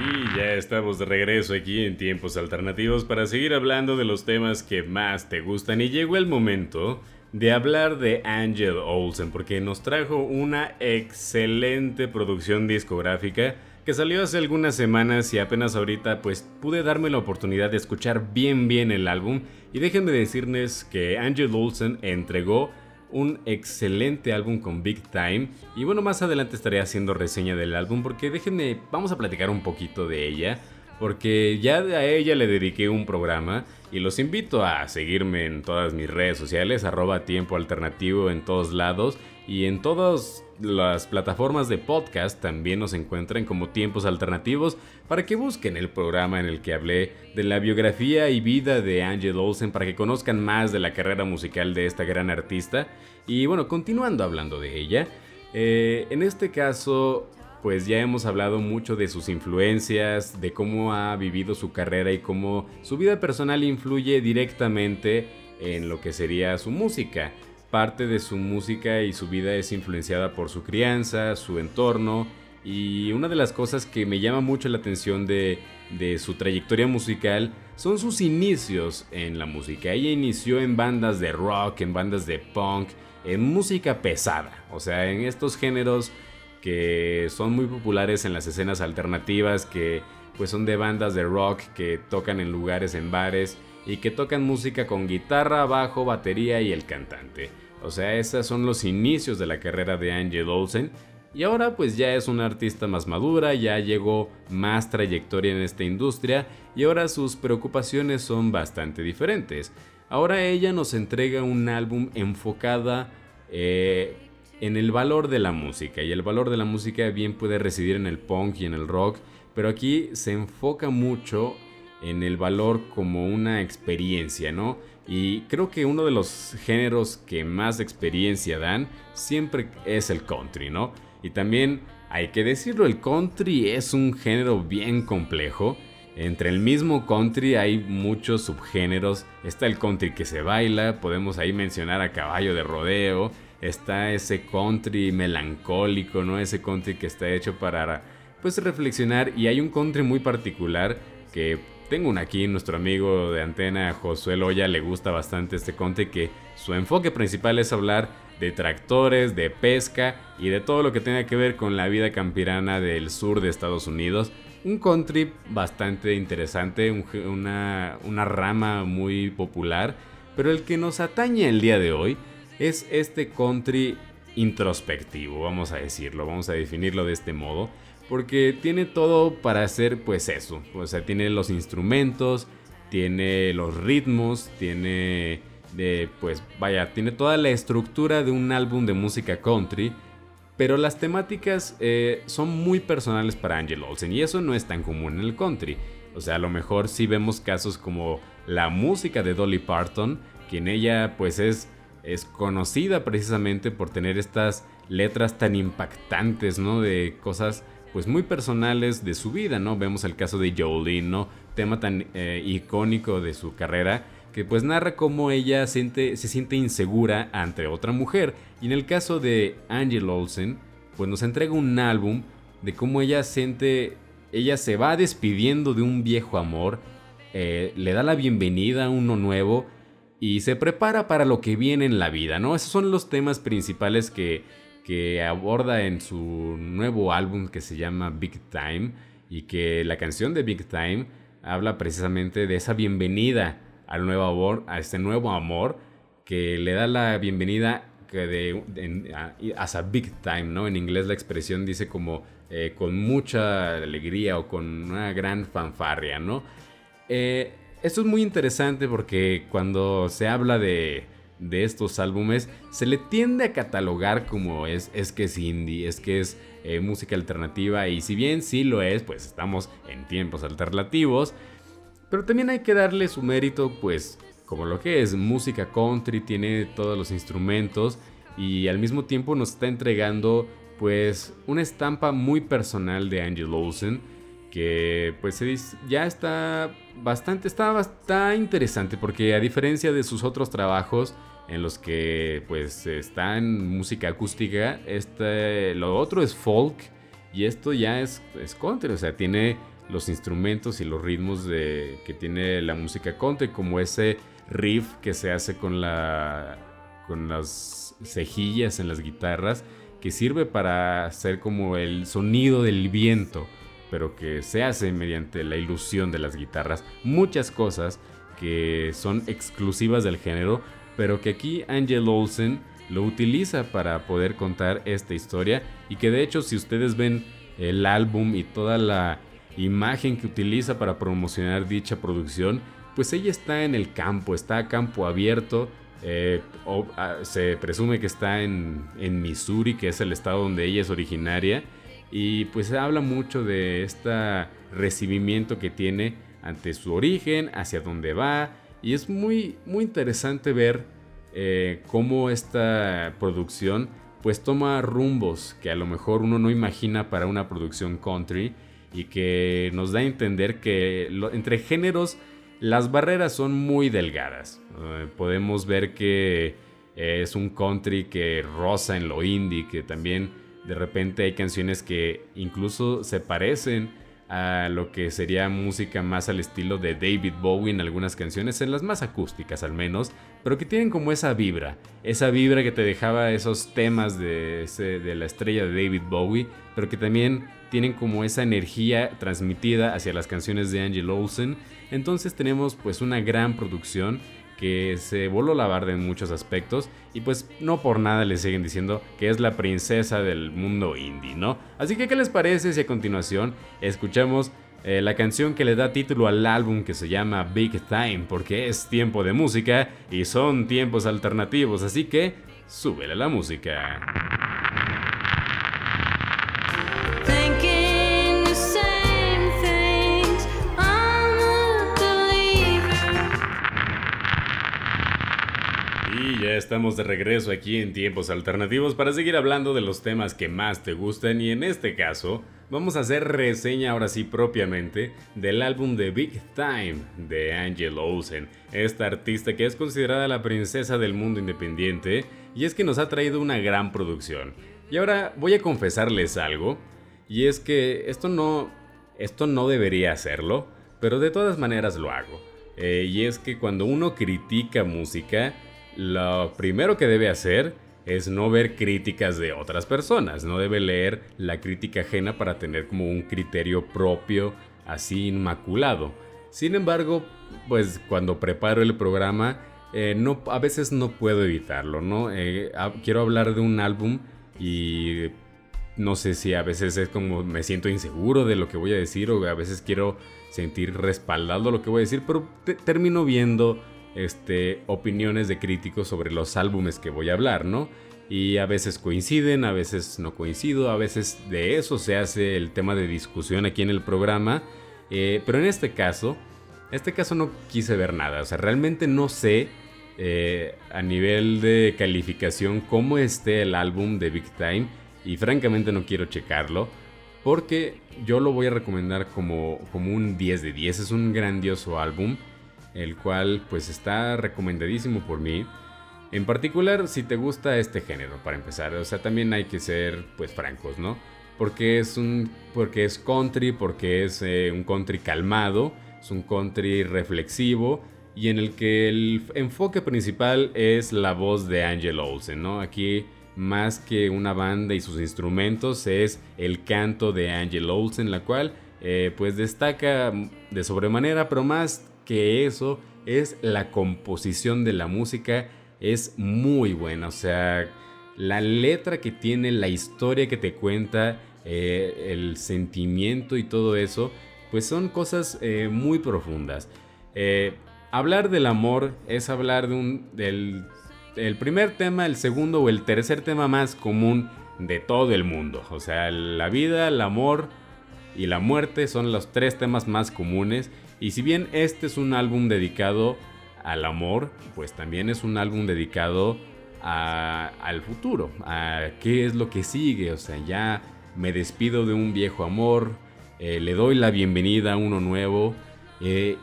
Y ya estamos de regreso aquí en Tiempos Alternativos para seguir hablando de los temas que más te gustan. Y llegó el momento de hablar de Angel Olsen porque nos trajo una excelente producción discográfica que salió hace algunas semanas y apenas ahorita pues pude darme la oportunidad de escuchar bien bien el álbum. Y déjenme decirles que Angel Olsen entregó un excelente álbum con Big Time. Y bueno, más adelante estaré haciendo reseña del álbum porque déjenme, vamos a platicar un poquito de ella. Porque ya a ella le dediqué un programa y los invito a seguirme en todas mis redes sociales, arroba tiempo alternativo en todos lados y en todas las plataformas de podcast también nos encuentran como tiempos alternativos para que busquen el programa en el que hablé de la biografía y vida de Angel Olsen para que conozcan más de la carrera musical de esta gran artista. Y bueno, continuando hablando de ella, eh, en este caso pues ya hemos hablado mucho de sus influencias, de cómo ha vivido su carrera y cómo su vida personal influye directamente en lo que sería su música. Parte de su música y su vida es influenciada por su crianza, su entorno y una de las cosas que me llama mucho la atención de, su trayectoria musical son sus inicios en la música. Ella inició en bandas de rock, en bandas de punk, en música pesada, o sea, en estos géneros que son muy populares en las escenas alternativas, que pues son de bandas de rock que tocan en lugares, en bares y que tocan música con guitarra, bajo, batería y el cantante. O sea, esos son los inicios de la carrera de Angel Olsen. Y ahora pues ya es una artista más madura, ya llegó más trayectoria en esta industria y ahora sus preocupaciones son bastante diferentes. Ahora ella nos entrega un álbum enfocada eh, en el valor de la música y el valor de la música bien puede residir en el punk y en el rock, pero aquí se enfoca mucho en el valor como una experiencia, ¿no? Y creo que uno de los géneros que más experiencia dan siempre es el country, ¿no? Y también hay que decirlo, el country es un género bien complejo. Entre el mismo country hay muchos subgéneros. Está el country que se baila, podemos ahí mencionar a caballo de rodeo. Está ese country melancólico, ¿no? Ese country que está hecho para pues reflexionar y hay un country muy particular que tengo un aquí, nuestro amigo de antena, Josué Loya, le gusta bastante este conte que su enfoque principal es hablar de tractores, de pesca y de todo lo que tenga que ver con la vida campirana del sur de Estados Unidos. Un country bastante interesante, una, una rama muy popular, pero el que nos atañe el día de hoy es este country introspectivo, vamos a decirlo, vamos a definirlo de este modo porque tiene todo para hacer pues eso. O sea, tiene los instrumentos, tiene los ritmos, tiene de pues vaya, tiene toda la estructura de un álbum de música country. Pero las temáticas eh, son muy personales para Angel Olsen y eso no es tan común en el country. O sea, a lo mejor sí vemos casos como la música de Dolly Parton, quien ella pues es, es conocida precisamente por tener estas letras tan impactantes, ¿no? De cosas pues muy personales de su vida, ¿no? Vemos el caso de Jolene, ¿no? Tema tan eh, icónico de su carrera que pues narra cómo ella siente, se siente insegura ante otra mujer. Y en el caso de Angel Olsen, pues nos entrega un álbum de cómo ella siente, ella se va despidiendo de un viejo amor, eh, le da la bienvenida a uno nuevo y se prepara para lo que viene en la vida, ¿no? Esos son los temas principales que que aborda en su nuevo álbum que se llama Big Time y que la canción de Big Time habla precisamente de esa bienvenida al nuevo amor, a este nuevo amor que le da la bienvenida que de, a, big time, ¿no? En inglés la expresión dice como eh, con mucha alegría o con una gran fanfarria, ¿no? Eh, esto es muy interesante porque cuando se habla de de estos álbumes se le tiende a catalogar como es, es que es indie, es que es eh, música alternativa y si bien sí lo es, pues estamos en tiempos alternativos, pero también hay que darle su mérito pues como lo que es música country, tiene todos los instrumentos y al mismo tiempo nos está entregando pues una estampa muy personal de Angel Olsen que pues ya está bastante, está bastante interesante porque a diferencia de sus otros trabajos, en los que pues está en música acústica. Este, lo otro es folk y esto ya es, es country, o sea, tiene los instrumentos y los ritmos de, que tiene la música country, como ese riff que se hace con, la, con las cejillas en las guitarras, que sirve para hacer como el sonido del viento, pero que se hace mediante la ilusión de las guitarras. Muchas cosas que son exclusivas del género, pero que aquí Angel Olsen lo utiliza para poder contar esta historia y que de hecho si ustedes ven el álbum y toda la imagen que utiliza para promocionar dicha producción, pues ella está en el campo, está a campo abierto. Eh, ah, se presume que está en, en, Missouri, que es el estado donde ella es originaria. Y pues habla mucho de este recibimiento que tiene ante su origen, hacia dónde va. Y es muy, muy interesante ver eh, cómo esta producción pues toma rumbos que a lo mejor uno no imagina para una producción country y que nos da a entender que entre géneros las barreras son muy delgadas. Eh, podemos ver que es un country que rosa en lo indie, que también de repente hay canciones que incluso se parecen a lo que sería música más al estilo de David Bowie en algunas canciones, en las más acústicas al menos, pero que tienen como esa vibra, esa vibra que te dejaba esos temas de, de la estrella de David Bowie, pero que también tienen como esa energía transmitida hacia las canciones de Angel Olsen. Entonces tenemos pues una gran producción que se voló la barda en muchos aspectos y pues no por nada le siguen diciendo que es la princesa del mundo indie, ¿no? Así que ¿qué les parece si a continuación escuchamos eh, la canción que le da título al álbum que se llama Big Time porque es tiempo de música y son tiempos alternativos, así que súbele la música. Ya estamos de regreso aquí en Tiempos Alternativos para seguir hablando de los temas que más te gustan y en este caso vamos a hacer reseña ahora sí propiamente del álbum de Big Time de Angel Olsen, esta artista que es considerada la princesa del mundo independiente y es que nos ha traído una gran producción. Y ahora voy a confesarles algo y es que esto no, esto no debería hacerlo, pero de todas maneras lo hago. Eh, y es que cuando uno critica música, lo primero que debe hacer es no ver críticas de otras personas, no debe leer la crítica ajena para tener como un criterio propio así inmaculado. Sin embargo, pues cuando preparo el programa, eh, no, a veces no puedo evitarlo, ¿no? Eh, quiero hablar de un álbum y no sé si a veces es como me siento inseguro de lo que voy a decir o a veces quiero sentir respaldado lo que voy a decir, pero termino viendo este, opiniones de críticos sobre los álbumes que voy a hablar, ¿no? Y a veces coinciden, a veces no coincido, a veces de eso se hace el tema de discusión aquí en el programa. Eh, pero en este caso, este caso no quise ver nada. O sea, realmente no sé eh, a nivel de calificación cómo esté el álbum de Big Time. Y francamente no quiero checarlo. Porque yo lo voy a recomendar como, como un 10 de 10. Es un grandioso álbum el cual pues está recomendadísimo por mí. En particular si te gusta este género, para empezar. O sea, también hay que ser pues francos, ¿no? Porque es un porque es country, porque es eh, un country calmado, es un country reflexivo y en el que el enfoque principal es la voz de Angel Olsen, ¿no? Aquí más que una banda y sus instrumentos es el canto de Angel Olsen, la cual eh, pues destaca de sobremanera, pero más que eso es la composición de la música es muy buena. O sea, la letra que tiene, la historia que te cuenta, eh, el sentimiento y todo eso, pues son cosas eh, muy profundas. Eh, hablar del amor es hablar de un, del el primer tema, el segundo o el tercer tema más común de todo el mundo. O sea, la vida, el amor y la muerte son los tres temas más comunes y si bien este es un álbum dedicado al amor, pues también es un álbum dedicado al futuro, a qué es lo que sigue. O sea, ya me despido de un viejo amor, eh, le doy la bienvenida a uno nuevo. Eh,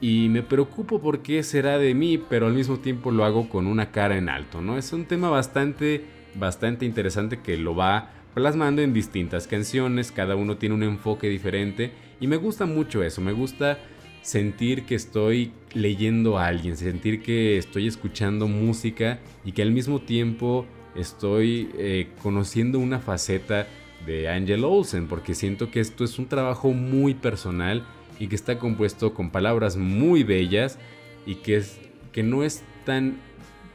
y me preocupo por qué será de mí, pero al mismo tiempo lo hago con una cara en alto, ¿no? Es un tema bastante, bastante interesante que lo va plasmando en distintas canciones, cada uno tiene un enfoque diferente y me gusta mucho eso, me gusta sentir que estoy leyendo a alguien, sentir que estoy escuchando música y que al mismo tiempo estoy eh, conociendo una faceta de Angel Olsen, porque siento que esto es un trabajo muy personal y que está compuesto con palabras muy bellas y que, es, que no es tan,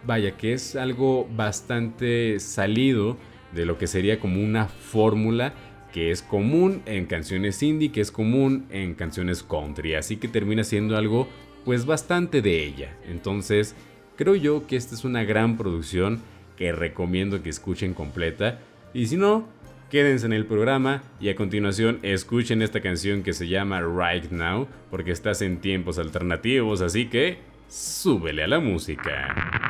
vaya, que es algo bastante salido de lo que sería como una fórmula que es común en canciones indie, que es común en canciones country, así que termina siendo algo pues bastante de ella. Entonces, creo yo que esta es una gran producción que recomiendo que escuchen completa y si no, quédense en el programa y a continuación escuchen esta canción que se llama Right Now porque estás en tiempos alternativos, así que súbele a la música.